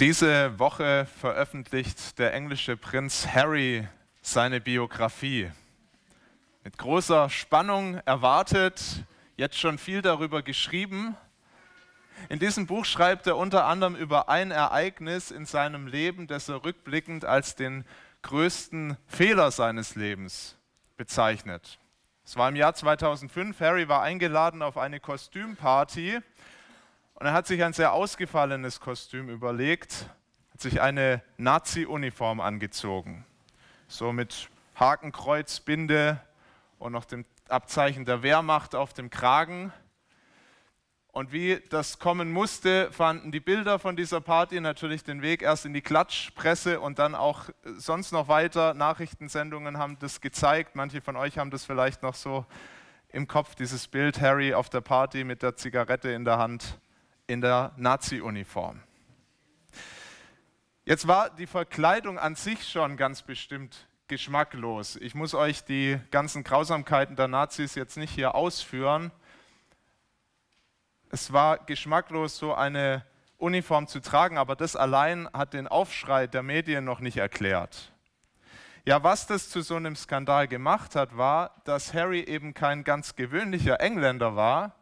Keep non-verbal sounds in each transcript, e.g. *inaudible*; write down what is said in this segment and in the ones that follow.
Diese Woche veröffentlicht der englische Prinz Harry seine Biografie. Mit großer Spannung erwartet, jetzt schon viel darüber geschrieben. In diesem Buch schreibt er unter anderem über ein Ereignis in seinem Leben, das er rückblickend als den größten Fehler seines Lebens bezeichnet. Es war im Jahr 2005, Harry war eingeladen auf eine Kostümparty und er hat sich ein sehr ausgefallenes Kostüm überlegt, hat sich eine Nazi-Uniform angezogen, so mit Hakenkreuz, Binde und noch dem Abzeichen der Wehrmacht auf dem Kragen. Und wie das kommen musste, fanden die Bilder von dieser Party natürlich den Weg erst in die Klatschpresse und dann auch sonst noch weiter. Nachrichtensendungen haben das gezeigt. Manche von euch haben das vielleicht noch so im Kopf, dieses Bild Harry auf der Party mit der Zigarette in der Hand in der Nazi-Uniform. Jetzt war die Verkleidung an sich schon ganz bestimmt geschmacklos. Ich muss euch die ganzen Grausamkeiten der Nazis jetzt nicht hier ausführen es war geschmacklos, so eine Uniform zu tragen, aber das allein hat den Aufschrei der Medien noch nicht erklärt. Ja, was das zu so einem Skandal gemacht hat, war, dass Harry eben kein ganz gewöhnlicher Engländer war,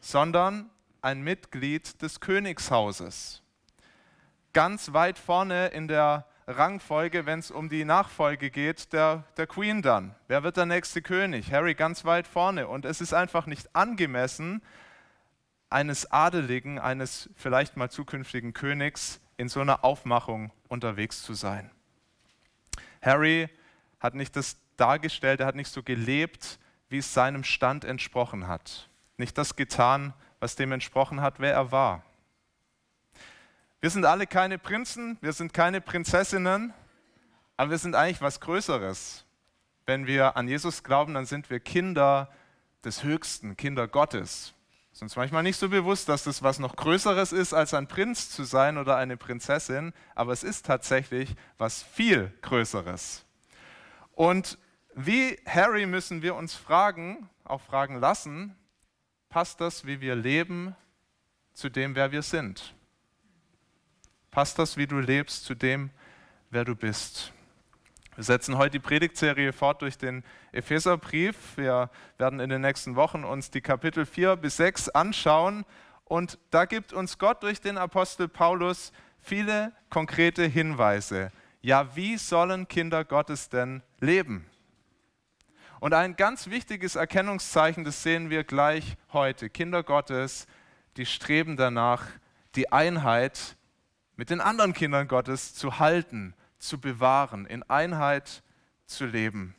sondern ein Mitglied des Königshauses. Ganz weit vorne in der Rangfolge, wenn es um die Nachfolge geht, der, der Queen dann. Wer wird der nächste König? Harry ganz weit vorne. Und es ist einfach nicht angemessen, eines Adeligen, eines vielleicht mal zukünftigen Königs in so einer Aufmachung unterwegs zu sein. Harry hat nicht das dargestellt, er hat nicht so gelebt, wie es seinem Stand entsprochen hat. Nicht das getan, was dem entsprochen hat, wer er war. Wir sind alle keine Prinzen, wir sind keine Prinzessinnen, aber wir sind eigentlich was Größeres. Wenn wir an Jesus glauben, dann sind wir Kinder des Höchsten, Kinder Gottes. Ist uns manchmal nicht so bewusst, dass das was noch Größeres ist, als ein Prinz zu sein oder eine Prinzessin, aber es ist tatsächlich was viel Größeres. Und wie Harry müssen wir uns fragen, auch fragen lassen, passt das, wie wir leben, zu dem, wer wir sind? Passt das, wie du lebst, zu dem, wer du bist? Wir setzen heute die Predigtserie fort durch den Epheserbrief. Wir werden in den nächsten Wochen uns die Kapitel 4 bis 6 anschauen. Und da gibt uns Gott durch den Apostel Paulus viele konkrete Hinweise. Ja, wie sollen Kinder Gottes denn leben? Und ein ganz wichtiges Erkennungszeichen, das sehen wir gleich heute. Kinder Gottes, die streben danach, die Einheit mit den anderen Kindern Gottes zu halten zu bewahren, in Einheit zu leben.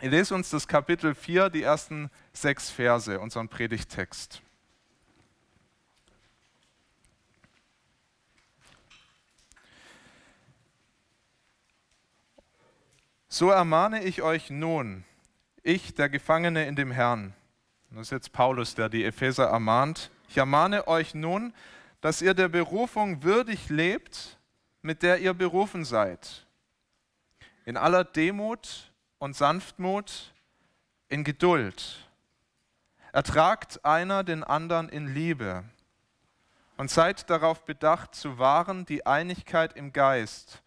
Ich lese uns das Kapitel 4, die ersten sechs Verse, unseren Predigtext. So ermahne ich euch nun, ich, der Gefangene in dem Herrn. Das ist jetzt Paulus, der die Epheser ermahnt. Ich ermahne euch nun, dass ihr der Berufung würdig lebt, mit der ihr berufen seid. In aller Demut und Sanftmut, in Geduld. Ertragt einer den anderen in Liebe und seid darauf bedacht zu wahren die Einigkeit im Geist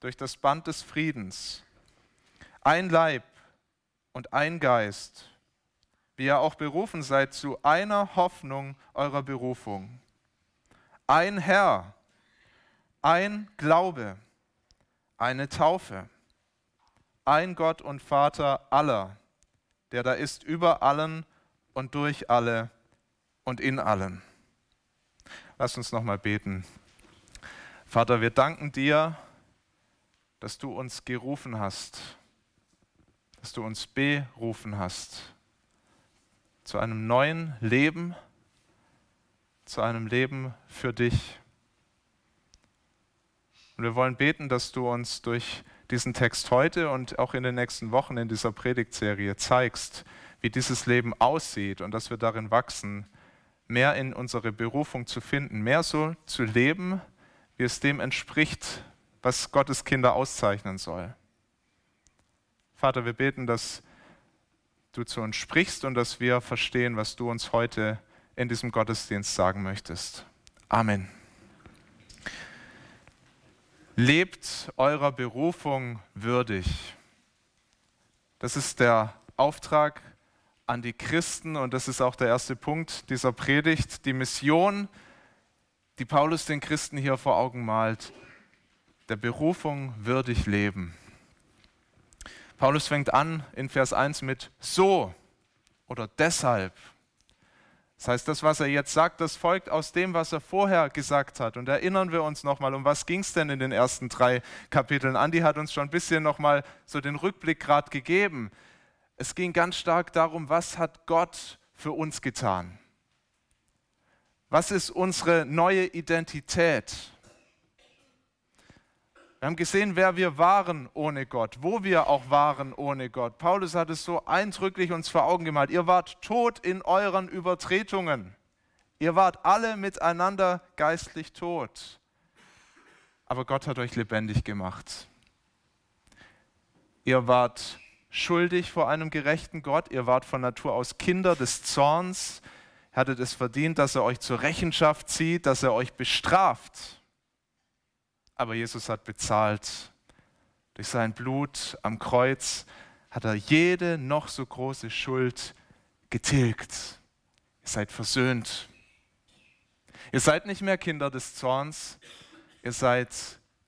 durch das Band des Friedens. Ein Leib und ein Geist, wie ihr auch berufen seid zu einer Hoffnung eurer Berufung. Ein Herr, ein Glaube, eine Taufe, ein Gott und Vater aller, der da ist über allen und durch alle und in allen. Lass uns nochmal beten. Vater, wir danken dir, dass du uns gerufen hast, dass du uns berufen hast zu einem neuen Leben, zu einem Leben für dich. Und wir wollen beten, dass du uns durch diesen Text heute und auch in den nächsten Wochen in dieser Predigtserie zeigst, wie dieses Leben aussieht und dass wir darin wachsen, mehr in unsere Berufung zu finden, mehr so zu leben, wie es dem entspricht, was Gottes Kinder auszeichnen soll. Vater, wir beten, dass du zu uns sprichst und dass wir verstehen, was du uns heute in diesem Gottesdienst sagen möchtest. Amen. Lebt eurer Berufung würdig. Das ist der Auftrag an die Christen und das ist auch der erste Punkt dieser Predigt. Die Mission, die Paulus den Christen hier vor Augen malt, der Berufung würdig leben. Paulus fängt an in Vers 1 mit so oder deshalb. Das heißt, das, was er jetzt sagt, das folgt aus dem, was er vorher gesagt hat. Und erinnern wir uns nochmal, um was ging es denn in den ersten drei Kapiteln? Andi hat uns schon ein bisschen nochmal so den Rückblick gerade gegeben. Es ging ganz stark darum, was hat Gott für uns getan? Was ist unsere neue Identität? Wir haben gesehen, wer wir waren ohne Gott, wo wir auch waren ohne Gott. Paulus hat es so eindrücklich uns vor Augen gemalt. Ihr wart tot in euren Übertretungen. Ihr wart alle miteinander geistlich tot. Aber Gott hat euch lebendig gemacht. Ihr wart schuldig vor einem gerechten Gott. Ihr wart von Natur aus Kinder des Zorns. Ihr hattet es verdient, dass er euch zur Rechenschaft zieht, dass er euch bestraft aber Jesus hat bezahlt. Durch sein Blut am Kreuz hat er jede noch so große Schuld getilgt. Ihr seid versöhnt. Ihr seid nicht mehr Kinder des Zorns, ihr seid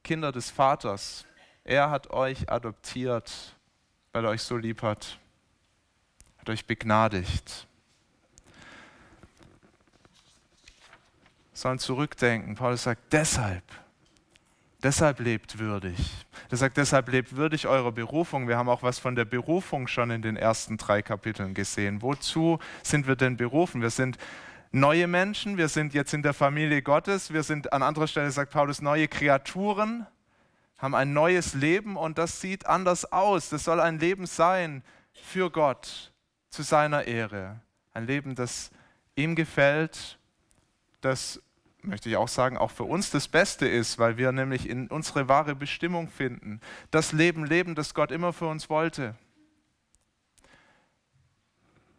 Kinder des Vaters. Er hat euch adoptiert, weil er euch so lieb hat, hat euch begnadigt. Sollen zurückdenken. Paulus sagt, deshalb Deshalb lebt würdig. Er sagt, deshalb lebt würdig eurer Berufung. Wir haben auch was von der Berufung schon in den ersten drei Kapiteln gesehen. Wozu sind wir denn berufen? Wir sind neue Menschen, wir sind jetzt in der Familie Gottes, wir sind an anderer Stelle, sagt Paulus, neue Kreaturen, haben ein neues Leben und das sieht anders aus. Das soll ein Leben sein für Gott, zu seiner Ehre. Ein Leben, das ihm gefällt, das möchte ich auch sagen, auch für uns das Beste ist, weil wir nämlich in unsere wahre Bestimmung finden. Das Leben leben, das Gott immer für uns wollte.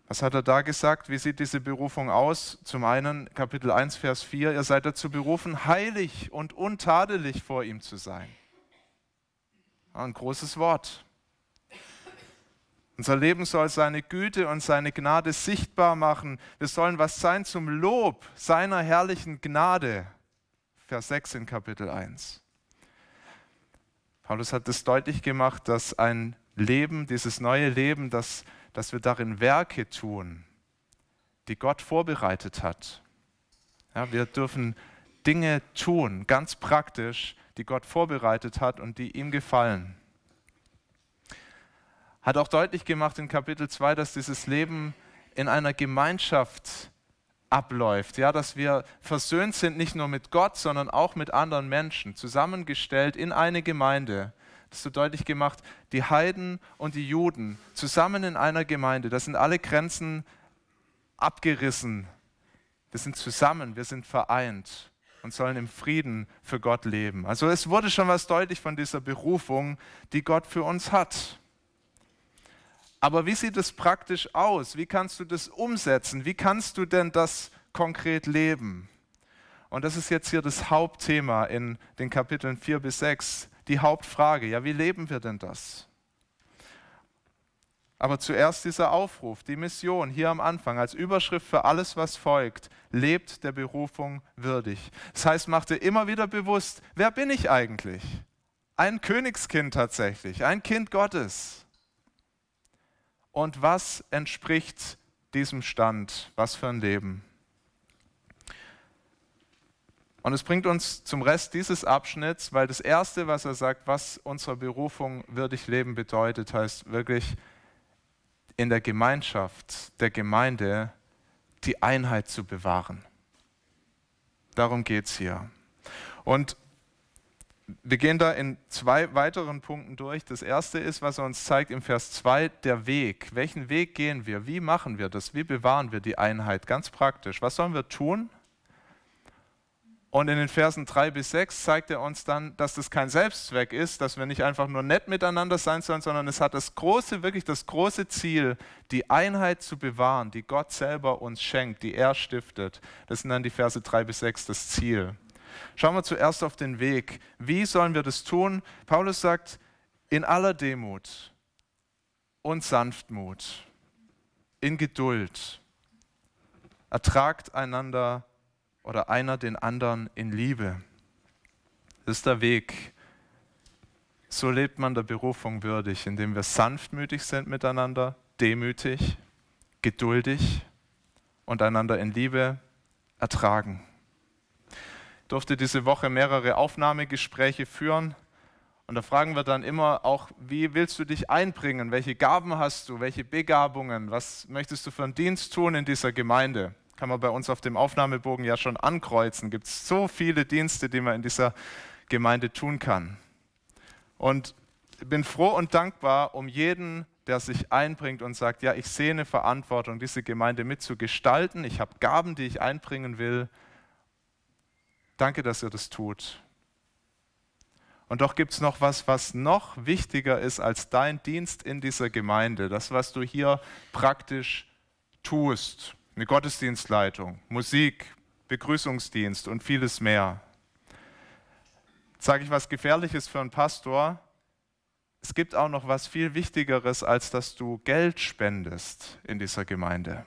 Was hat er da gesagt? Wie sieht diese Berufung aus? Zum einen Kapitel 1, Vers 4, ihr seid dazu berufen, heilig und untadelig vor ihm zu sein. Ein großes Wort. Unser Leben soll seine Güte und seine Gnade sichtbar machen. Wir sollen was sein zum Lob seiner herrlichen Gnade. Vers 6 in Kapitel 1. Paulus hat es deutlich gemacht, dass ein Leben, dieses neue Leben, dass, dass wir darin Werke tun, die Gott vorbereitet hat. Ja, wir dürfen Dinge tun, ganz praktisch, die Gott vorbereitet hat und die ihm gefallen hat auch deutlich gemacht in Kapitel 2, dass dieses Leben in einer Gemeinschaft abläuft, ja, dass wir versöhnt sind nicht nur mit Gott, sondern auch mit anderen Menschen, zusammengestellt in eine Gemeinde. Das so deutlich gemacht, die Heiden und die Juden zusammen in einer Gemeinde, da sind alle Grenzen abgerissen. Wir sind zusammen, wir sind vereint und sollen im Frieden für Gott leben. Also es wurde schon was deutlich von dieser Berufung, die Gott für uns hat. Aber wie sieht es praktisch aus? Wie kannst du das umsetzen? Wie kannst du denn das konkret leben? Und das ist jetzt hier das Hauptthema in den Kapiteln 4 bis 6, die Hauptfrage. Ja, wie leben wir denn das? Aber zuerst dieser Aufruf, die Mission hier am Anfang als Überschrift für alles, was folgt, lebt der Berufung würdig. Das heißt, mach dir immer wieder bewusst, wer bin ich eigentlich? Ein Königskind tatsächlich, ein Kind Gottes und was entspricht diesem Stand? Was für ein Leben? Und es bringt uns zum Rest dieses Abschnitts, weil das Erste, was er sagt, was unserer Berufung würdig leben bedeutet, heißt wirklich in der Gemeinschaft der Gemeinde die Einheit zu bewahren. Darum geht es hier. Und wir gehen da in zwei weiteren Punkten durch. Das erste ist, was er uns zeigt im Vers 2, der Weg. Welchen Weg gehen wir? Wie machen wir das? Wie bewahren wir die Einheit? Ganz praktisch. Was sollen wir tun? Und in den Versen 3 bis 6 zeigt er uns dann, dass das kein Selbstzweck ist, dass wir nicht einfach nur nett miteinander sein sollen, sondern es hat das große, wirklich das große Ziel, die Einheit zu bewahren, die Gott selber uns schenkt, die er stiftet. Das sind dann die Verse 3 bis 6 das Ziel. Schauen wir zuerst auf den Weg. Wie sollen wir das tun? Paulus sagt, in aller Demut und Sanftmut, in Geduld, ertragt einander oder einer den anderen in Liebe. Das ist der Weg. So lebt man der Berufung würdig, indem wir sanftmütig sind miteinander, demütig, geduldig und einander in Liebe ertragen. Durfte diese Woche mehrere Aufnahmegespräche führen und da fragen wir dann immer auch, wie willst du dich einbringen? Welche Gaben hast du? Welche Begabungen? Was möchtest du für einen Dienst tun in dieser Gemeinde? Kann man bei uns auf dem Aufnahmebogen ja schon ankreuzen. Gibt es so viele Dienste, die man in dieser Gemeinde tun kann. Und ich bin froh und dankbar um jeden, der sich einbringt und sagt, ja, ich sehe eine Verantwortung, diese Gemeinde mitzugestalten. Ich habe Gaben, die ich einbringen will. Danke, dass ihr das tut. Und doch gibt es noch was, was noch wichtiger ist als dein Dienst in dieser Gemeinde. Das, was du hier praktisch tust. Eine Gottesdienstleitung, Musik, Begrüßungsdienst und vieles mehr. Sage ich was Gefährliches für einen Pastor? Es gibt auch noch was viel Wichtigeres, als dass du Geld spendest in dieser Gemeinde.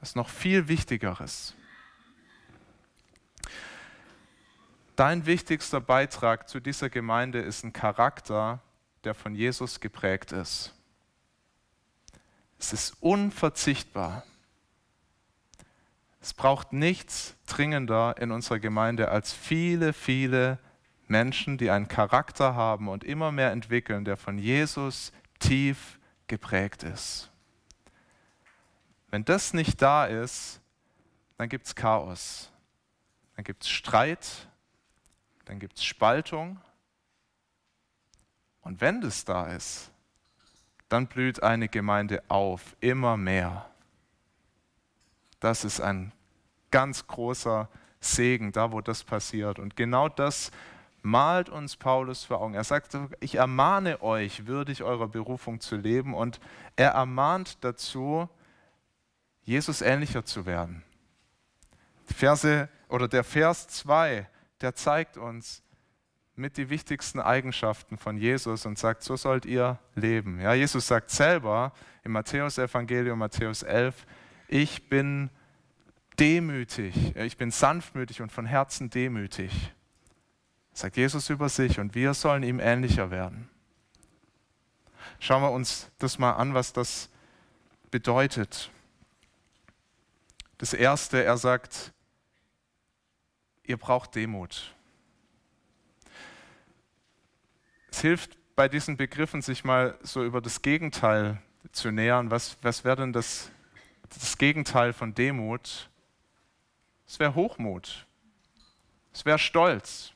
Das ist noch viel Wichtigeres. Dein wichtigster Beitrag zu dieser Gemeinde ist ein Charakter, der von Jesus geprägt ist. Es ist unverzichtbar. Es braucht nichts dringender in unserer Gemeinde als viele, viele Menschen, die einen Charakter haben und immer mehr entwickeln, der von Jesus tief geprägt ist. Wenn das nicht da ist, dann gibt es Chaos, dann gibt es Streit, dann gibt es Spaltung. Und wenn das da ist, dann blüht eine Gemeinde auf, immer mehr. Das ist ein ganz großer Segen, da wo das passiert. Und genau das malt uns Paulus vor Augen. Er sagt, ich ermahne euch, würdig eurer Berufung zu leben. Und er ermahnt dazu, Jesus ähnlicher zu werden. Verse oder der Vers 2 der zeigt uns mit die wichtigsten Eigenschaften von Jesus und sagt, so sollt ihr leben. Ja, Jesus sagt selber im Matthäus-Evangelium, Matthäus 11, ich bin demütig, ich bin sanftmütig und von Herzen demütig. Sagt Jesus über sich und wir sollen ihm ähnlicher werden. Schauen wir uns das mal an, was das bedeutet. Das Erste, er sagt, ihr braucht Demut. Es hilft bei diesen Begriffen, sich mal so über das Gegenteil zu nähern. Was, was wäre denn das, das Gegenteil von Demut? Es wäre Hochmut. Es wäre Stolz.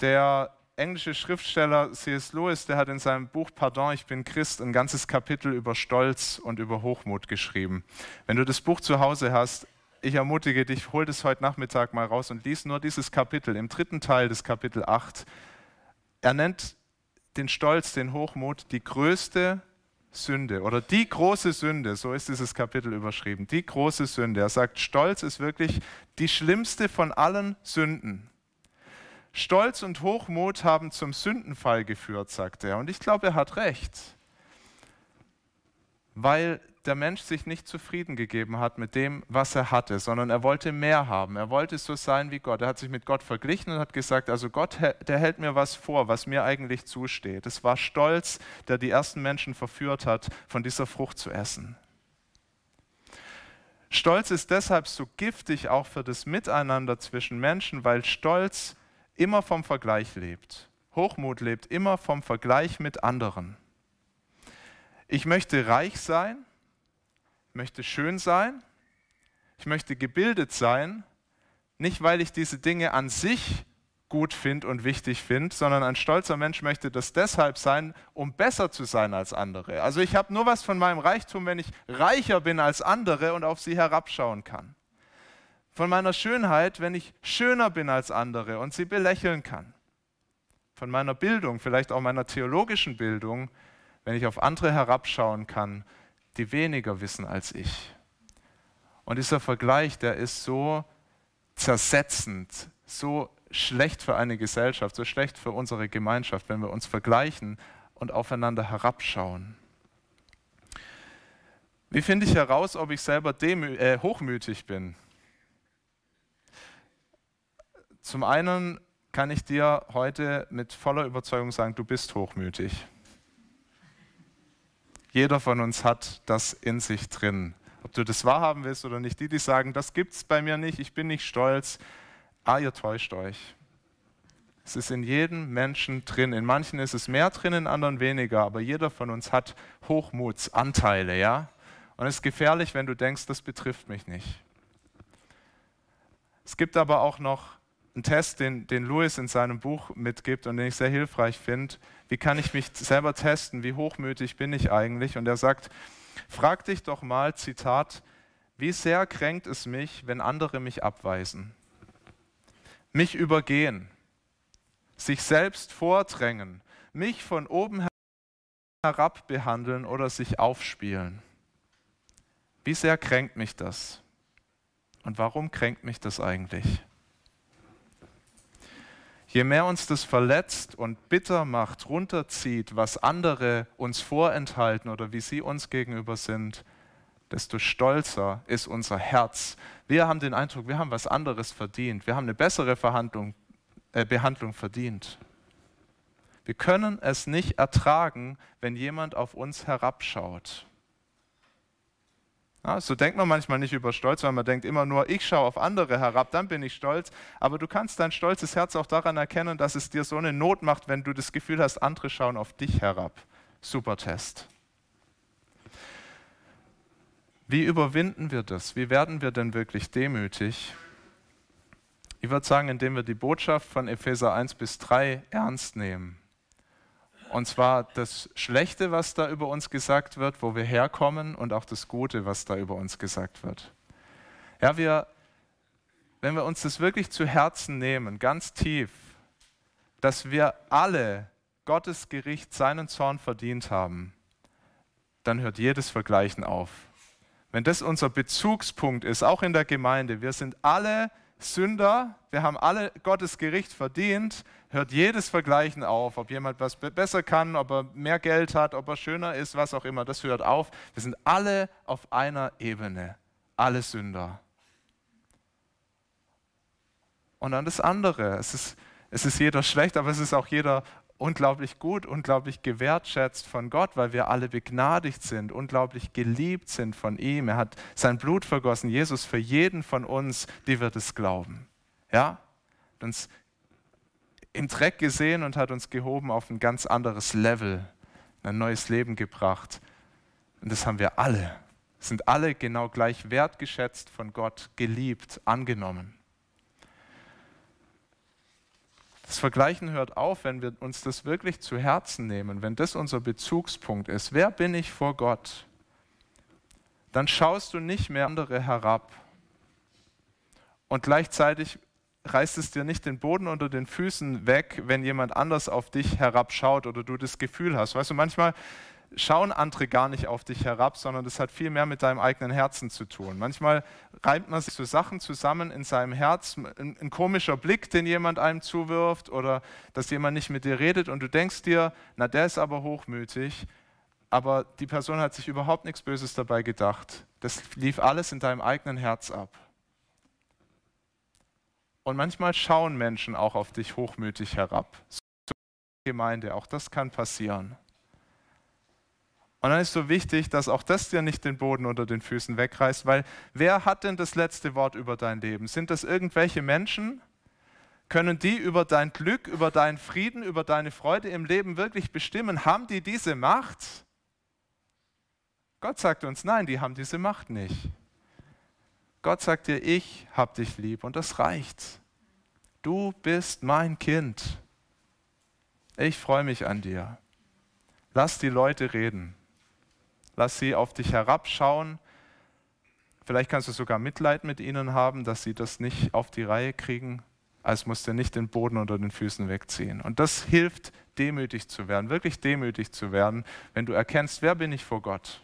Der englische Schriftsteller C.S. Lewis, der hat in seinem Buch Pardon, ich bin Christ, ein ganzes Kapitel über Stolz und über Hochmut geschrieben. Wenn du das Buch zu Hause hast, ich ermutige dich, hol das heute Nachmittag mal raus und lies nur dieses Kapitel, im dritten Teil des Kapitel 8. Er nennt den Stolz, den Hochmut, die größte Sünde oder die große Sünde, so ist dieses Kapitel überschrieben, die große Sünde. Er sagt, Stolz ist wirklich die schlimmste von allen Sünden. Stolz und Hochmut haben zum Sündenfall geführt, sagt er. Und ich glaube, er hat recht, weil der Mensch sich nicht zufrieden gegeben hat mit dem, was er hatte, sondern er wollte mehr haben. Er wollte so sein wie Gott. Er hat sich mit Gott verglichen und hat gesagt, also Gott, der hält mir was vor, was mir eigentlich zusteht. Es war Stolz, der die ersten Menschen verführt hat, von dieser Frucht zu essen. Stolz ist deshalb so giftig auch für das Miteinander zwischen Menschen, weil Stolz immer vom Vergleich lebt. Hochmut lebt immer vom Vergleich mit anderen. Ich möchte reich sein, möchte schön sein, ich möchte gebildet sein, nicht weil ich diese Dinge an sich gut finde und wichtig finde, sondern ein stolzer Mensch möchte das deshalb sein, um besser zu sein als andere. Also ich habe nur was von meinem Reichtum, wenn ich reicher bin als andere und auf sie herabschauen kann. Von meiner Schönheit, wenn ich schöner bin als andere und sie belächeln kann. Von meiner Bildung, vielleicht auch meiner theologischen Bildung, wenn ich auf andere herabschauen kann die weniger wissen als ich. Und dieser Vergleich, der ist so zersetzend, so schlecht für eine Gesellschaft, so schlecht für unsere Gemeinschaft, wenn wir uns vergleichen und aufeinander herabschauen. Wie finde ich heraus, ob ich selber äh, hochmütig bin? Zum einen kann ich dir heute mit voller Überzeugung sagen, du bist hochmütig. Jeder von uns hat das in sich drin. Ob du das wahrhaben willst oder nicht, die, die sagen, das gibt es bei mir nicht, ich bin nicht stolz, ah, ihr täuscht euch. Es ist in jedem Menschen drin. In manchen ist es mehr drin, in anderen weniger, aber jeder von uns hat Hochmutsanteile, ja? Und es ist gefährlich, wenn du denkst, das betrifft mich nicht. Es gibt aber auch noch einen Test, den, den Lewis in seinem Buch mitgibt und den ich sehr hilfreich finde. Wie kann ich mich selber testen? Wie hochmütig bin ich eigentlich? Und er sagt, frag dich doch mal, Zitat, wie sehr kränkt es mich, wenn andere mich abweisen, mich übergehen, sich selbst vordrängen, mich von oben herab behandeln oder sich aufspielen. Wie sehr kränkt mich das? Und warum kränkt mich das eigentlich? Je mehr uns das verletzt und bitter macht, runterzieht, was andere uns vorenthalten oder wie sie uns gegenüber sind, desto stolzer ist unser Herz. Wir haben den Eindruck, wir haben was anderes verdient. Wir haben eine bessere äh, Behandlung verdient. Wir können es nicht ertragen, wenn jemand auf uns herabschaut. Ja, so denkt man manchmal nicht über Stolz, weil man denkt immer nur, ich schaue auf andere herab, dann bin ich stolz. Aber du kannst dein stolzes Herz auch daran erkennen, dass es dir so eine Not macht, wenn du das Gefühl hast, andere schauen auf dich herab. Super Test. Wie überwinden wir das? Wie werden wir denn wirklich demütig? Ich würde sagen, indem wir die Botschaft von Epheser 1 bis 3 ernst nehmen. Und zwar das Schlechte, was da über uns gesagt wird, wo wir herkommen, und auch das Gute, was da über uns gesagt wird. Ja, wir, wenn wir uns das wirklich zu Herzen nehmen, ganz tief, dass wir alle Gottes Gericht, seinen Zorn verdient haben, dann hört jedes Vergleichen auf. Wenn das unser Bezugspunkt ist, auch in der Gemeinde, wir sind alle Sünder, wir haben alle Gottes Gericht verdient, hört jedes Vergleichen auf, ob jemand was besser kann, ob er mehr Geld hat, ob er schöner ist, was auch immer, das hört auf. Wir sind alle auf einer Ebene, alle Sünder. Und dann das andere, es ist, es ist jeder schlecht, aber es ist auch jeder unglaublich gut, unglaublich gewertschätzt von Gott, weil wir alle begnadigt sind, unglaublich geliebt sind von ihm. Er hat sein Blut vergossen, Jesus für jeden von uns, die wir das glauben. Ja? Uns im Dreck gesehen und hat uns gehoben auf ein ganz anderes Level, ein neues Leben gebracht. Und das haben wir alle. Sind alle genau gleich wertgeschätzt von Gott, geliebt, angenommen. Das Vergleichen hört auf, wenn wir uns das wirklich zu Herzen nehmen, wenn das unser Bezugspunkt ist. Wer bin ich vor Gott? Dann schaust du nicht mehr andere herab. Und gleichzeitig reißt es dir nicht den Boden unter den Füßen weg, wenn jemand anders auf dich herabschaut oder du das Gefühl hast. Weißt du, manchmal schauen andere gar nicht auf dich herab, sondern das hat viel mehr mit deinem eigenen Herzen zu tun. Manchmal reibt man sich so Sachen zusammen in seinem Herz, ein, ein, komischer Blick, den jemand einem zuwirft oder dass jemand nicht mit dir redet und du denkst dir, na der ist aber hochmütig, aber die Person hat sich überhaupt nichts Böses dabei gedacht. Das lief alles in deinem eigenen Herz ab. Und manchmal schauen Menschen auch auf dich hochmütig herab. So Gemeinde, auch das kann passieren. Und dann ist so wichtig, dass auch das dir nicht den Boden unter den Füßen wegreißt, weil wer hat denn das letzte Wort über dein Leben? Sind das irgendwelche Menschen? Können die über dein Glück, über deinen Frieden, über deine Freude im Leben wirklich bestimmen? Haben die diese Macht? Gott sagt uns, nein, die haben diese Macht nicht. Gott sagt dir, ich hab dich lieb und das reicht. Du bist mein Kind. Ich freue mich an dir. Lass die Leute reden. Lass sie auf dich herabschauen. Vielleicht kannst du sogar Mitleid mit ihnen haben, dass sie das nicht auf die Reihe kriegen. Als musst du nicht den Boden unter den Füßen wegziehen. Und das hilft, demütig zu werden, wirklich demütig zu werden, wenn du erkennst, wer bin ich vor Gott.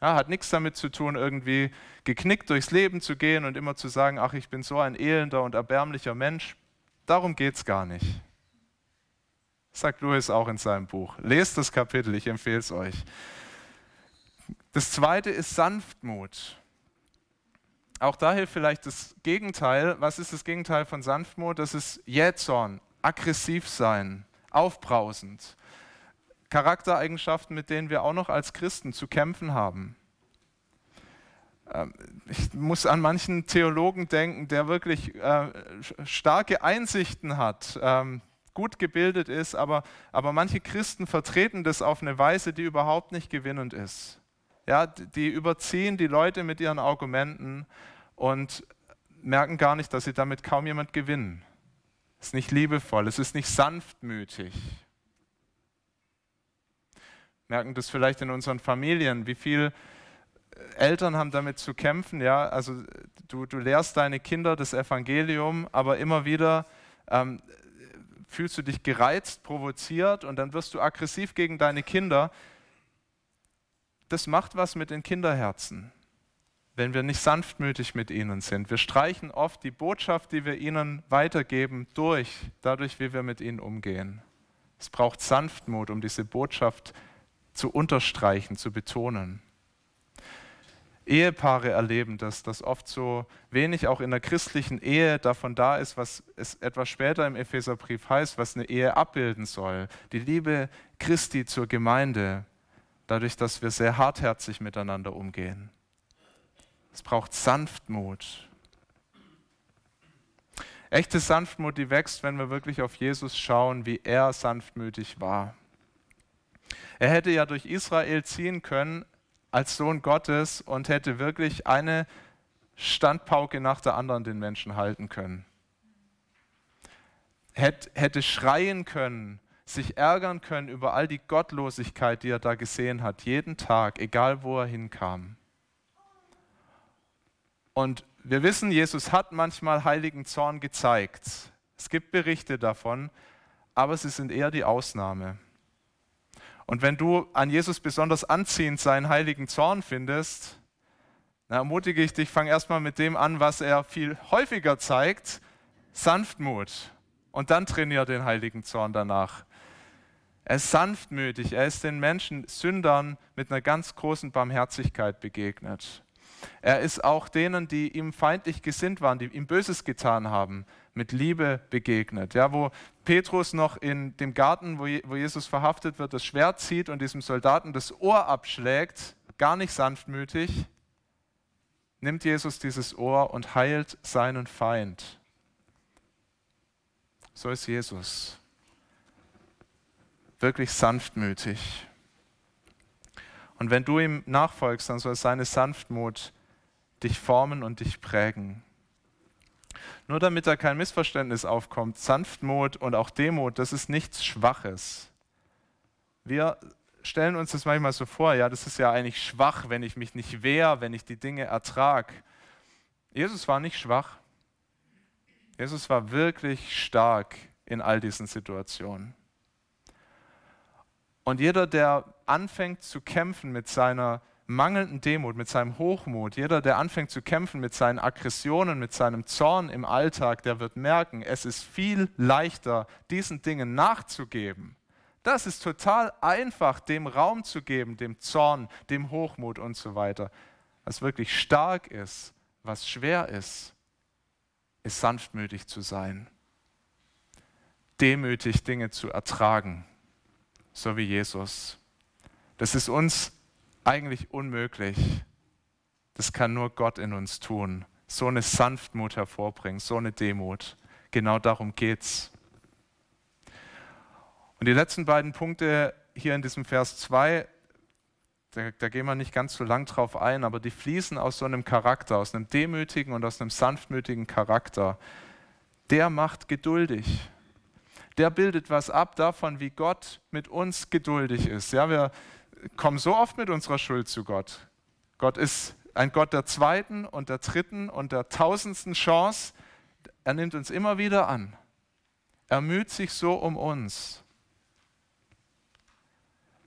Ja, hat nichts damit zu tun, irgendwie geknickt durchs Leben zu gehen und immer zu sagen, ach, ich bin so ein elender und erbärmlicher Mensch. Darum geht es gar nicht. Sagt Louis auch in seinem Buch. Lest das Kapitel, ich empfehle es euch. Das zweite ist Sanftmut. Auch da hilft vielleicht das Gegenteil. Was ist das Gegenteil von Sanftmut? Das ist Jähzorn, aggressiv sein, aufbrausend. Charaktereigenschaften, mit denen wir auch noch als Christen zu kämpfen haben. Ähm, ich muss an manchen Theologen denken, der wirklich äh, starke Einsichten hat, ähm, gut gebildet ist, aber, aber manche Christen vertreten das auf eine Weise, die überhaupt nicht gewinnend ist. Ja, die überziehen die Leute mit ihren Argumenten und merken gar nicht, dass sie damit kaum jemand gewinnen. Es ist nicht liebevoll, es ist nicht sanftmütig. Merken das vielleicht in unseren Familien, wie viel Eltern haben damit zu kämpfen, ja, also du, du lehrst deine Kinder das Evangelium, aber immer wieder ähm, fühlst du dich gereizt, provoziert und dann wirst du aggressiv gegen deine Kinder. Das macht was mit den Kinderherzen, wenn wir nicht sanftmütig mit ihnen sind. Wir streichen oft die Botschaft, die wir ihnen weitergeben, durch, dadurch, wie wir mit ihnen umgehen. Es braucht Sanftmut, um diese Botschaft zu unterstreichen, zu betonen. Ehepaare erleben das, dass oft so wenig auch in der christlichen Ehe davon da ist, was es etwas später im Epheserbrief heißt, was eine Ehe abbilden soll. Die Liebe Christi zur Gemeinde, dadurch, dass wir sehr hartherzig miteinander umgehen. Es braucht Sanftmut. Echte Sanftmut, die wächst, wenn wir wirklich auf Jesus schauen, wie er sanftmütig war. Er hätte ja durch Israel ziehen können, als Sohn Gottes und hätte wirklich eine Standpauke nach der anderen den Menschen halten können. Hätte schreien können, sich ärgern können über all die Gottlosigkeit, die er da gesehen hat, jeden Tag, egal wo er hinkam. Und wir wissen, Jesus hat manchmal heiligen Zorn gezeigt. Es gibt Berichte davon, aber sie sind eher die Ausnahme. Und wenn du an Jesus besonders anziehend seinen heiligen Zorn findest, dann ermutige ich dich, fang erstmal mit dem an, was er viel häufiger zeigt, Sanftmut. Und dann trainier den heiligen Zorn danach. Er ist sanftmütig, er ist den Menschen, Sündern mit einer ganz großen Barmherzigkeit begegnet. Er ist auch denen, die ihm feindlich gesinnt waren, die ihm Böses getan haben, mit Liebe begegnet. Ja, wo Petrus noch in dem Garten, wo, Jesus verhaftet wird, das Schwert zieht und diesem Soldaten das Ohr abschlägt, gar nicht sanftmütig, nimmt Jesus dieses Ohr und heilt seinen Feind. So ist Jesus. Wirklich sanftmütig. Und wenn du ihm nachfolgst, dann soll seine Sanftmut dich formen und dich prägen. Nur damit da kein Missverständnis aufkommt, Sanftmut und auch Demut, das ist nichts Schwaches. Wir stellen uns das manchmal so vor, ja, das ist ja eigentlich schwach, wenn ich mich nicht wehre, wenn ich die Dinge ertrage. Jesus war nicht schwach. Jesus war wirklich stark in all diesen Situationen. Und jeder, der anfängt zu kämpfen mit seiner mangelnden Demut, mit seinem Hochmut, jeder, der anfängt zu kämpfen mit seinen Aggressionen, mit seinem Zorn im Alltag, der wird merken, es ist viel leichter, diesen Dingen nachzugeben. Das ist total einfach, dem Raum zu geben, dem Zorn, dem Hochmut und so weiter. Was wirklich stark ist, was schwer ist, ist sanftmütig zu sein, demütig Dinge zu ertragen, so wie Jesus. Das ist uns eigentlich unmöglich. Das kann nur Gott in uns tun. So eine Sanftmut hervorbringen, so eine Demut. Genau darum geht's. Und die letzten beiden Punkte hier in diesem Vers 2, da, da gehen wir nicht ganz so lang drauf ein, aber die fließen aus so einem Charakter, aus einem demütigen und aus einem sanftmütigen Charakter. Der macht geduldig. Der bildet was ab davon, wie Gott mit uns geduldig ist. Ja, wir, kommen so oft mit unserer Schuld zu Gott. Gott ist ein Gott der zweiten und der dritten und der tausendsten Chance. Er nimmt uns immer wieder an. Er müht sich so um uns.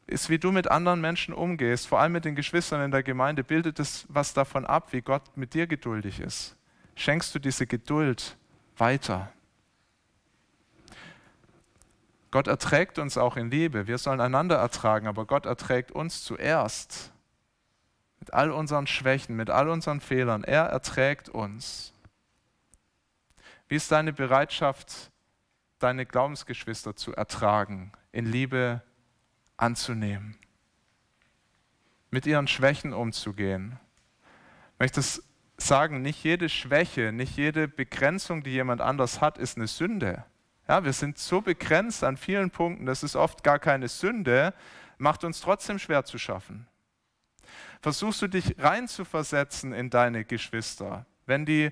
ist, wie du mit anderen Menschen umgehst, vor allem mit den Geschwistern in der Gemeinde, bildet es was davon ab, wie Gott mit dir geduldig ist. Schenkst du diese Geduld weiter? Gott erträgt uns auch in Liebe. Wir sollen einander ertragen, aber Gott erträgt uns zuerst. Mit all unseren Schwächen, mit all unseren Fehlern. Er erträgt uns. Wie ist deine Bereitschaft, deine Glaubensgeschwister zu ertragen, in Liebe anzunehmen, mit ihren Schwächen umzugehen? Ich möchte sagen, nicht jede Schwäche, nicht jede Begrenzung, die jemand anders hat, ist eine Sünde. Ja, wir sind so begrenzt an vielen Punkten, das ist oft gar keine Sünde, macht uns trotzdem schwer zu schaffen. Versuchst du dich reinzuversetzen in deine Geschwister, wenn die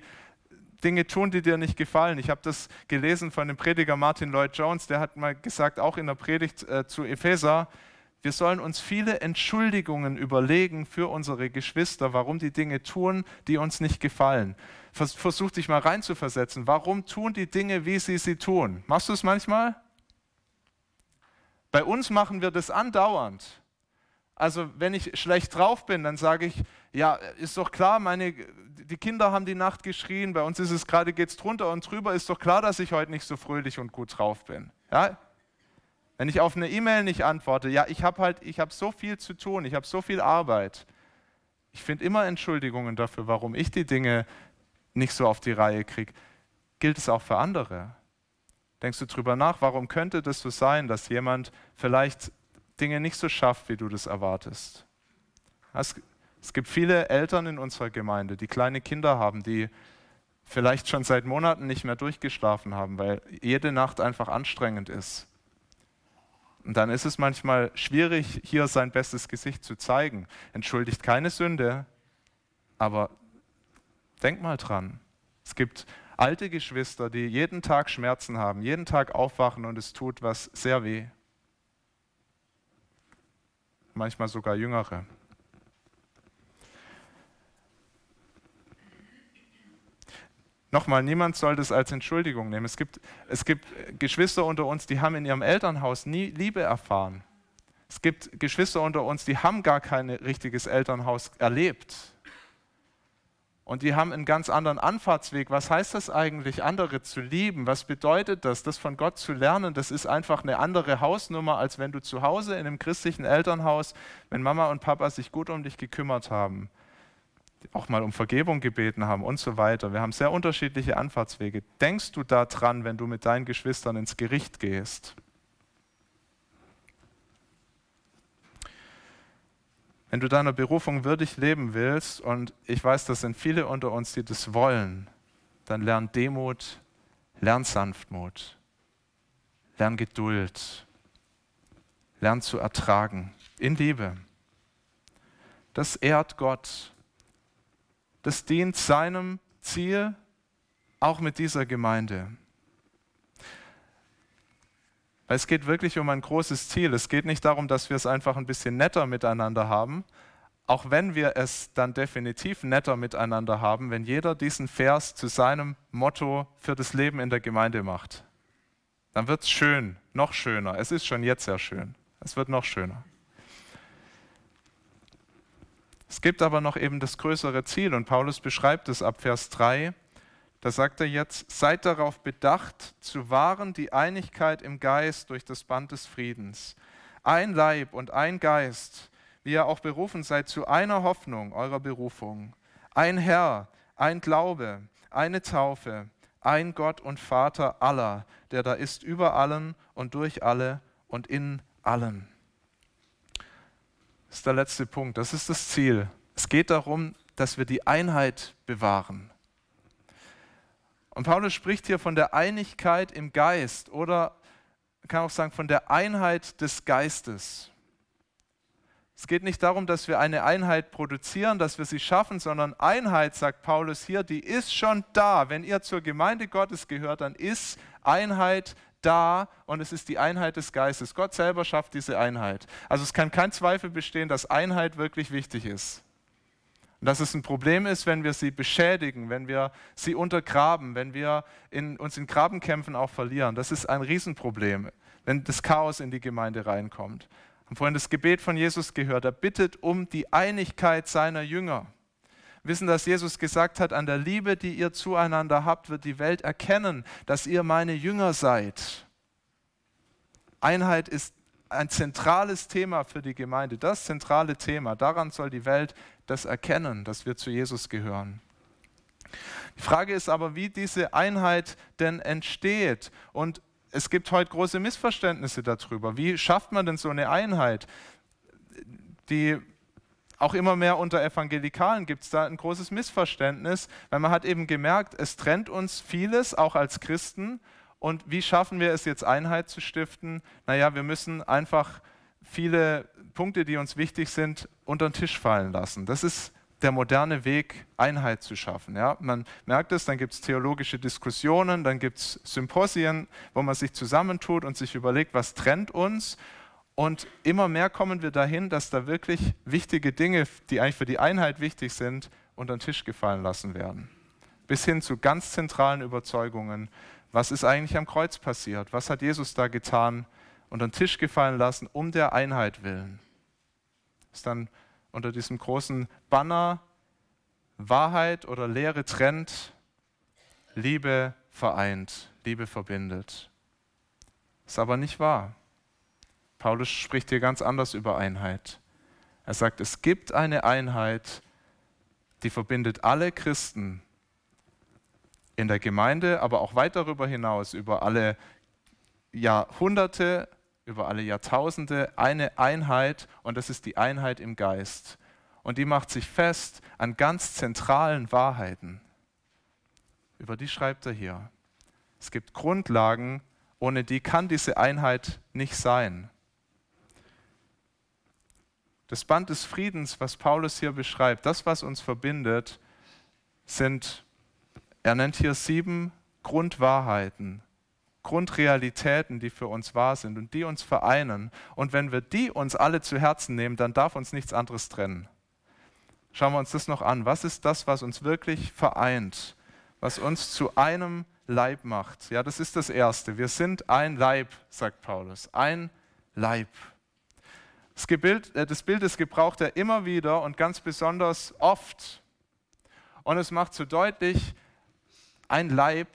Dinge tun, die dir nicht gefallen. Ich habe das gelesen von dem Prediger Martin Lloyd Jones, der hat mal gesagt, auch in der Predigt äh, zu Epheser, wir sollen uns viele Entschuldigungen überlegen für unsere Geschwister, warum die Dinge tun, die uns nicht gefallen. Versuch dich mal reinzuversetzen. Warum tun die Dinge, wie sie sie tun? Machst du es manchmal? Bei uns machen wir das andauernd. Also wenn ich schlecht drauf bin, dann sage ich, ja, ist doch klar, meine, die Kinder haben die Nacht geschrien, bei uns ist es gerade, geht es drunter und drüber, ist doch klar, dass ich heute nicht so fröhlich und gut drauf bin. Ja? Wenn ich auf eine E-Mail nicht antworte, ja, ich habe halt, ich habe so viel zu tun, ich habe so viel Arbeit. Ich finde immer Entschuldigungen dafür, warum ich die Dinge nicht so auf die Reihe kriege. Gilt es auch für andere? Denkst du drüber nach, warum könnte das so sein, dass jemand vielleicht Dinge nicht so schafft, wie du das erwartest? Es, es gibt viele Eltern in unserer Gemeinde, die kleine Kinder haben, die vielleicht schon seit Monaten nicht mehr durchgeschlafen haben, weil jede Nacht einfach anstrengend ist. Und dann ist es manchmal schwierig, hier sein bestes Gesicht zu zeigen. Entschuldigt keine Sünde, aber Denk mal dran. Es gibt alte Geschwister, die jeden Tag Schmerzen haben, jeden Tag aufwachen und es tut was sehr weh. Manchmal sogar jüngere. Nochmal, niemand soll das als Entschuldigung nehmen. Es gibt, es gibt Geschwister unter uns, die haben in ihrem Elternhaus nie Liebe erfahren. Es gibt Geschwister unter uns, die haben gar kein richtiges Elternhaus erlebt. Und die haben einen ganz anderen Anfahrtsweg. Was heißt das eigentlich, andere zu lieben? Was bedeutet das? Das von Gott zu lernen, das ist einfach eine andere Hausnummer, als wenn du zu Hause in einem christlichen Elternhaus, wenn Mama und Papa sich gut um dich gekümmert haben, auch mal um Vergebung gebeten haben und so weiter. Wir haben sehr unterschiedliche Anfahrtswege. Denkst du daran, wenn du mit deinen Geschwistern ins Gericht gehst? Wenn du deiner Berufung würdig leben willst, und ich weiß, das sind viele unter uns, die das wollen, dann lern Demut, lern Sanftmut, lern Geduld, lern zu ertragen in Liebe. Das ehrt Gott. Das dient seinem Ziel, auch mit dieser Gemeinde. Es geht wirklich um ein großes Ziel. Es geht nicht darum, dass wir es einfach ein bisschen netter miteinander haben, auch wenn wir es dann definitiv netter miteinander haben, wenn jeder diesen Vers zu seinem Motto für das Leben in der Gemeinde macht. Dann wird es schön, noch schöner. Es ist schon jetzt sehr schön. Es wird noch schöner. Es gibt aber noch eben das größere Ziel und Paulus beschreibt es ab Vers 3. Da sagt er jetzt, seid darauf bedacht, zu wahren die Einigkeit im Geist durch das Band des Friedens. Ein Leib und ein Geist, wie ihr auch berufen seid zu einer Hoffnung eurer Berufung. Ein Herr, ein Glaube, eine Taufe, ein Gott und Vater aller, der da ist über allen und durch alle und in allen. Das ist der letzte Punkt, das ist das Ziel. Es geht darum, dass wir die Einheit bewahren. Und Paulus spricht hier von der Einigkeit im Geist oder kann auch sagen von der Einheit des Geistes. Es geht nicht darum, dass wir eine Einheit produzieren, dass wir sie schaffen, sondern Einheit, sagt Paulus hier, die ist schon da. Wenn ihr zur Gemeinde Gottes gehört, dann ist Einheit da und es ist die Einheit des Geistes. Gott selber schafft diese Einheit. Also es kann kein Zweifel bestehen, dass Einheit wirklich wichtig ist. Und dass es ein Problem ist, wenn wir sie beschädigen, wenn wir sie untergraben, wenn wir in, uns in Grabenkämpfen auch verlieren. Das ist ein Riesenproblem, wenn das Chaos in die Gemeinde reinkommt. haben vorhin das Gebet von Jesus gehört. Er bittet um die Einigkeit seiner Jünger. Wir wissen, dass Jesus gesagt hat, an der Liebe, die ihr zueinander habt, wird die Welt erkennen, dass ihr meine Jünger seid. Einheit ist ein zentrales Thema für die Gemeinde, das zentrale Thema. Daran soll die Welt das erkennen, dass wir zu Jesus gehören. Die Frage ist aber, wie diese Einheit denn entsteht. Und es gibt heute große Missverständnisse darüber. Wie schafft man denn so eine Einheit? Die auch immer mehr unter Evangelikalen gibt es da ein großes Missverständnis, weil man hat eben gemerkt, es trennt uns vieles, auch als Christen. Und wie schaffen wir es jetzt, Einheit zu stiften? Naja, wir müssen einfach viele Punkte, die uns wichtig sind, unter den Tisch fallen lassen. Das ist der moderne Weg, Einheit zu schaffen. Ja? Man merkt es, dann gibt es theologische Diskussionen, dann gibt es Symposien, wo man sich zusammentut und sich überlegt, was trennt uns. Und immer mehr kommen wir dahin, dass da wirklich wichtige Dinge, die eigentlich für die Einheit wichtig sind, unter den Tisch gefallen lassen werden. Bis hin zu ganz zentralen Überzeugungen. Was ist eigentlich am Kreuz passiert? Was hat Jesus da getan? Unter den Tisch gefallen lassen, um der Einheit willen. Ist dann unter diesem großen Banner Wahrheit oder Lehre trennt, Liebe vereint, Liebe verbindet. Ist aber nicht wahr. Paulus spricht hier ganz anders über Einheit. Er sagt, es gibt eine Einheit, die verbindet alle Christen in der Gemeinde, aber auch weit darüber hinaus, über alle Jahrhunderte, über alle Jahrtausende eine Einheit und das ist die Einheit im Geist. Und die macht sich fest an ganz zentralen Wahrheiten. Über die schreibt er hier. Es gibt Grundlagen, ohne die kann diese Einheit nicht sein. Das Band des Friedens, was Paulus hier beschreibt, das, was uns verbindet, sind, er nennt hier sieben Grundwahrheiten, Grundrealitäten, die für uns wahr sind und die uns vereinen. Und wenn wir die uns alle zu Herzen nehmen, dann darf uns nichts anderes trennen. Schauen wir uns das noch an. Was ist das, was uns wirklich vereint, was uns zu einem Leib macht? Ja, das ist das Erste. Wir sind ein Leib, sagt Paulus. Ein Leib. Das Bild, äh, das Bild ist gebraucht er immer wieder und ganz besonders oft. Und es macht so deutlich, ein Leib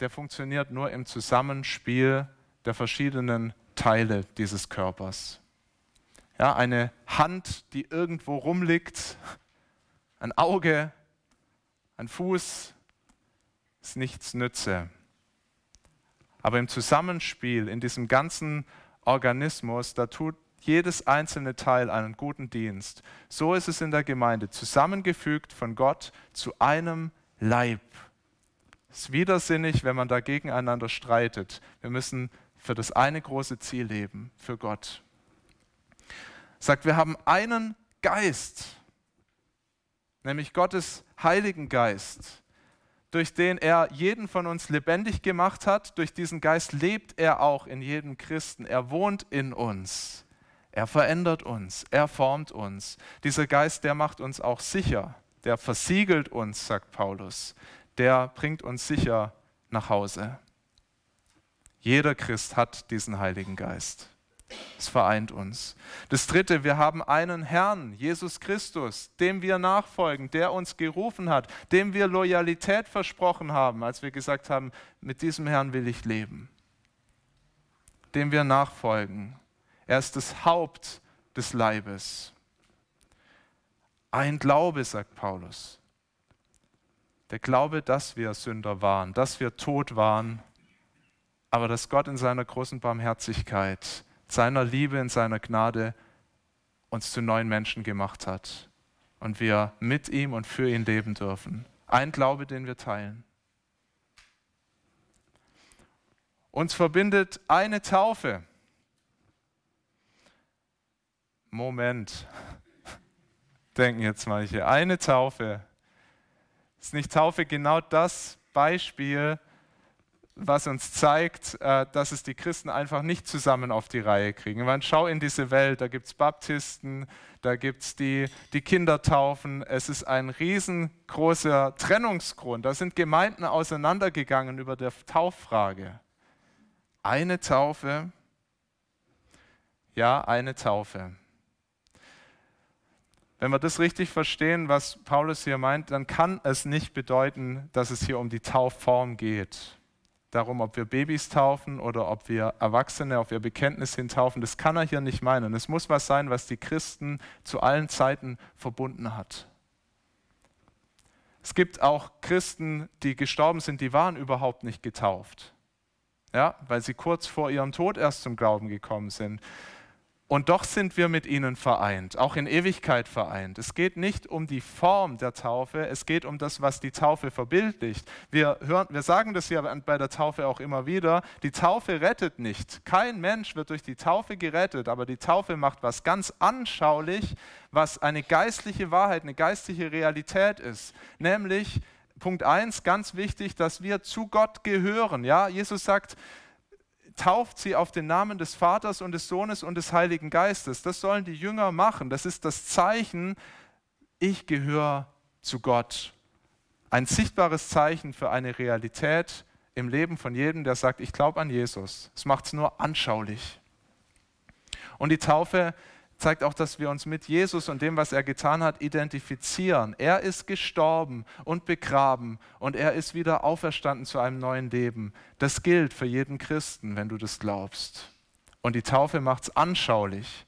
der funktioniert nur im Zusammenspiel der verschiedenen Teile dieses Körpers. Ja, eine Hand, die irgendwo rumliegt, ein Auge, ein Fuß, ist nichts nütze. Aber im Zusammenspiel, in diesem ganzen Organismus, da tut jedes einzelne Teil einen guten Dienst. So ist es in der Gemeinde, zusammengefügt von Gott zu einem Leib. Es ist widersinnig, wenn man da gegeneinander streitet. Wir müssen für das eine große Ziel leben, für Gott. Sagt, wir haben einen Geist, nämlich Gottes Heiligen Geist, durch den er jeden von uns lebendig gemacht hat. Durch diesen Geist lebt er auch in jedem Christen. Er wohnt in uns. Er verändert uns. Er formt uns. Dieser Geist, der macht uns auch sicher. Der versiegelt uns, sagt Paulus der bringt uns sicher nach Hause. Jeder Christ hat diesen Heiligen Geist. Es vereint uns. Das Dritte, wir haben einen Herrn, Jesus Christus, dem wir nachfolgen, der uns gerufen hat, dem wir Loyalität versprochen haben, als wir gesagt haben, mit diesem Herrn will ich leben. Dem wir nachfolgen. Er ist das Haupt des Leibes. Ein Glaube, sagt Paulus. Der Glaube, dass wir Sünder waren, dass wir tot waren, aber dass Gott in seiner großen Barmherzigkeit, seiner Liebe, in seiner Gnade uns zu neuen Menschen gemacht hat und wir mit ihm und für ihn leben dürfen. Ein Glaube, den wir teilen. Uns verbindet eine Taufe. Moment, *laughs* denken jetzt manche, eine Taufe. Ist nicht Taufe genau das Beispiel, was uns zeigt, äh, dass es die Christen einfach nicht zusammen auf die Reihe kriegen. Man schau in diese Welt, da gibt es Baptisten, da gibt es die, die Kindertaufen. Es ist ein riesengroßer Trennungsgrund. Da sind Gemeinden auseinandergegangen über der Tauffrage. Eine Taufe, Ja, eine Taufe. Wenn wir das richtig verstehen, was Paulus hier meint, dann kann es nicht bedeuten, dass es hier um die Taufform geht. Darum, ob wir Babys taufen oder ob wir Erwachsene auf ihr Bekenntnis hin taufen, das kann er hier nicht meinen. Es muss was sein, was die Christen zu allen Zeiten verbunden hat. Es gibt auch Christen, die gestorben sind, die waren überhaupt nicht getauft. Ja, weil sie kurz vor ihrem Tod erst zum Glauben gekommen sind. Und doch sind wir mit ihnen vereint, auch in Ewigkeit vereint. Es geht nicht um die Form der Taufe, es geht um das, was die Taufe verbildlicht. Wir, hören, wir sagen das ja bei der Taufe auch immer wieder, die Taufe rettet nicht. Kein Mensch wird durch die Taufe gerettet, aber die Taufe macht was ganz anschaulich, was eine geistliche Wahrheit, eine geistliche Realität ist. Nämlich, Punkt 1, ganz wichtig, dass wir zu Gott gehören. Ja, Jesus sagt, tauft sie auf den Namen des Vaters und des Sohnes und des Heiligen Geistes. Das sollen die Jünger machen. Das ist das Zeichen, ich gehöre zu Gott. Ein sichtbares Zeichen für eine Realität im Leben von jedem, der sagt, ich glaube an Jesus. Es macht es nur anschaulich. Und die Taufe zeigt auch, dass wir uns mit Jesus und dem, was er getan hat, identifizieren. Er ist gestorben und begraben und er ist wieder auferstanden zu einem neuen Leben. Das gilt für jeden Christen, wenn du das glaubst. Und die Taufe macht es anschaulich.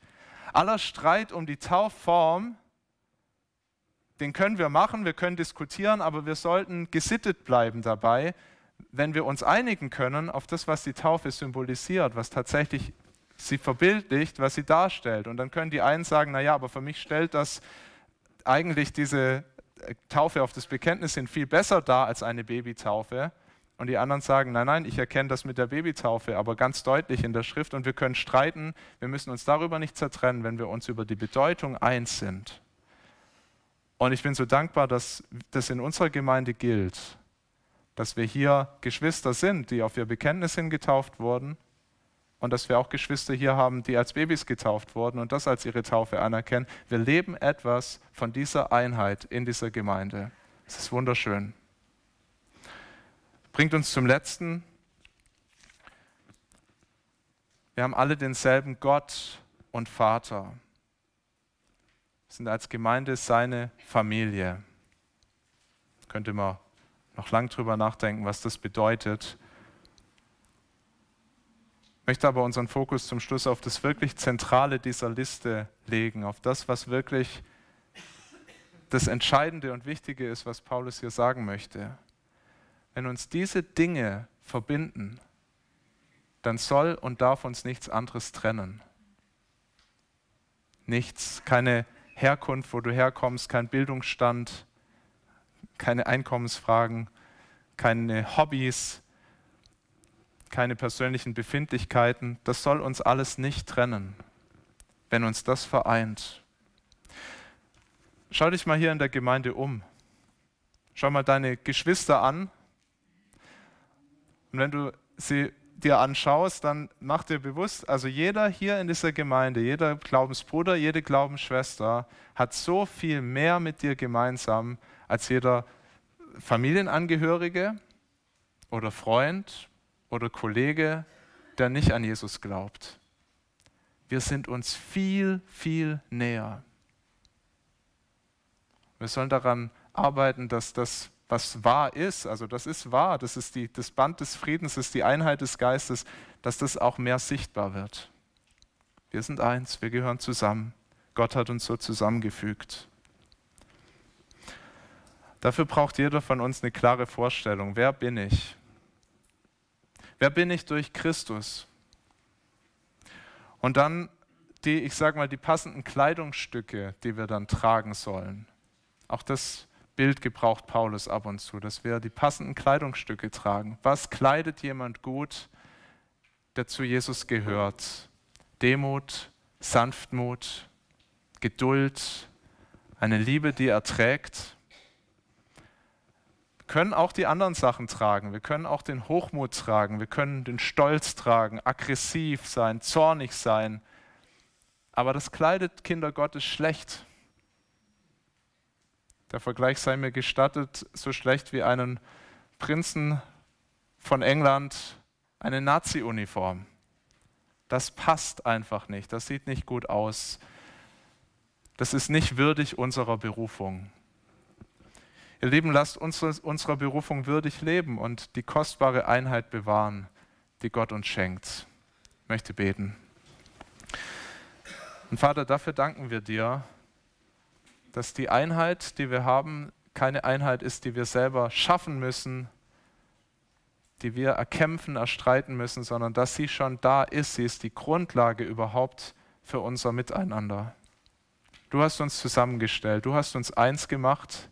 Aller Streit um die Taufform, den können wir machen, wir können diskutieren, aber wir sollten gesittet bleiben dabei, wenn wir uns einigen können auf das, was die Taufe symbolisiert, was tatsächlich sie verbildlicht, was sie darstellt. Und dann können die einen sagen, naja, aber für mich stellt das eigentlich diese äh, Taufe auf das Bekenntnis hin viel besser dar als eine Babytaufe. Und die anderen sagen, nein, nein, ich erkenne das mit der Babytaufe, aber ganz deutlich in der Schrift und wir können streiten, wir müssen uns darüber nicht zertrennen, wenn wir uns über die Bedeutung eins sind. Und ich bin so dankbar, dass das in unserer Gemeinde gilt, dass wir hier Geschwister sind, die auf ihr Bekenntnis hin getauft wurden und dass wir auch Geschwister hier haben, die als Babys getauft wurden und das als ihre Taufe anerkennen. Wir leben etwas von dieser Einheit in dieser Gemeinde. Es ist wunderschön. Bringt uns zum letzten. Wir haben alle denselben Gott und Vater. Wir sind als Gemeinde seine Familie. Könnte man noch lang drüber nachdenken, was das bedeutet möchte aber unseren Fokus zum Schluss auf das wirklich Zentrale dieser Liste legen, auf das, was wirklich das Entscheidende und Wichtige ist, was Paulus hier sagen möchte. Wenn uns diese Dinge verbinden, dann soll und darf uns nichts anderes trennen. Nichts, keine Herkunft, wo du herkommst, kein Bildungsstand, keine Einkommensfragen, keine Hobbys, keine persönlichen Befindlichkeiten, das soll uns alles nicht trennen, wenn uns das vereint. Schau dich mal hier in der Gemeinde um. Schau mal deine Geschwister an. Und wenn du sie dir anschaust, dann mach dir bewusst, also jeder hier in dieser Gemeinde, jeder Glaubensbruder, jede Glaubensschwester hat so viel mehr mit dir gemeinsam als jeder Familienangehörige oder Freund oder Kollege, der nicht an Jesus glaubt. Wir sind uns viel, viel näher. Wir sollen daran arbeiten, dass das, was wahr ist, also das ist wahr, das ist die, das Band des Friedens, das ist die Einheit des Geistes, dass das auch mehr sichtbar wird. Wir sind eins, wir gehören zusammen. Gott hat uns so zusammengefügt. Dafür braucht jeder von uns eine klare Vorstellung. Wer bin ich? Wer bin ich durch Christus? Und dann die, ich sage mal, die passenden Kleidungsstücke, die wir dann tragen sollen. Auch das Bild gebraucht Paulus ab und zu, dass wir die passenden Kleidungsstücke tragen. Was kleidet jemand gut, der zu Jesus gehört? Demut, Sanftmut, Geduld, eine Liebe, die erträgt können auch die anderen Sachen tragen. Wir können auch den Hochmut tragen. Wir können den Stolz tragen, aggressiv sein, zornig sein. Aber das kleidet Kinder Gottes schlecht. Der Vergleich sei mir gestattet, so schlecht wie einen Prinzen von England eine Nazi-Uniform. das passt einfach nicht, das sieht nicht gut aus. Das ist nicht würdig unserer Berufung. Ihr Lieben, lasst uns unserer Berufung würdig leben und die kostbare Einheit bewahren, die Gott uns schenkt. Ich möchte beten. Und Vater, dafür danken wir dir, dass die Einheit, die wir haben, keine Einheit ist, die wir selber schaffen müssen, die wir erkämpfen, erstreiten müssen, sondern dass sie schon da ist. Sie ist die Grundlage überhaupt für unser Miteinander. Du hast uns zusammengestellt, du hast uns eins gemacht,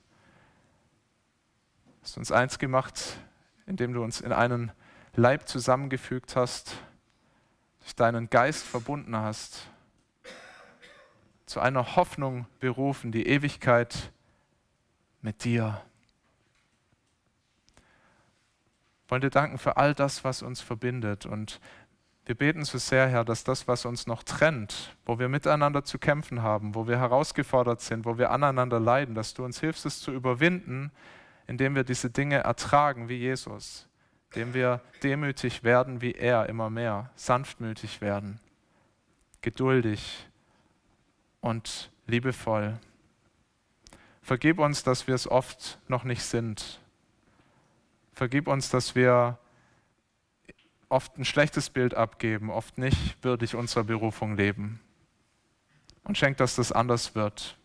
hast uns eins gemacht, indem du uns in einen Leib zusammengefügt hast, durch deinen Geist verbunden hast, zu einer Hoffnung berufen, die Ewigkeit mit dir. Ich wollen dir danken für all das, was uns verbindet und wir beten so sehr, Herr, dass das, was uns noch trennt, wo wir miteinander zu kämpfen haben, wo wir herausgefordert sind, wo wir aneinander leiden, dass du uns hilfst, es zu überwinden, indem wir diese Dinge ertragen wie Jesus, indem wir demütig werden wie er immer mehr, sanftmütig werden, geduldig und liebevoll. Vergib uns, dass wir es oft noch nicht sind. Vergib uns, dass wir oft ein schlechtes Bild abgeben, oft nicht würdig unserer Berufung leben. Und schenk, dass das anders wird.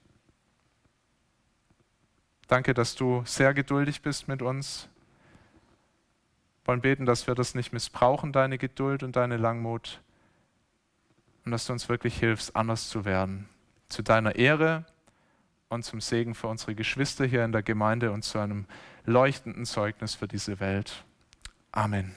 Danke, dass du sehr geduldig bist mit uns. Wir wollen beten, dass wir das nicht missbrauchen, deine Geduld und deine Langmut. Und dass du uns wirklich hilfst, anders zu werden. Zu deiner Ehre und zum Segen für unsere Geschwister hier in der Gemeinde und zu einem leuchtenden Zeugnis für diese Welt. Amen.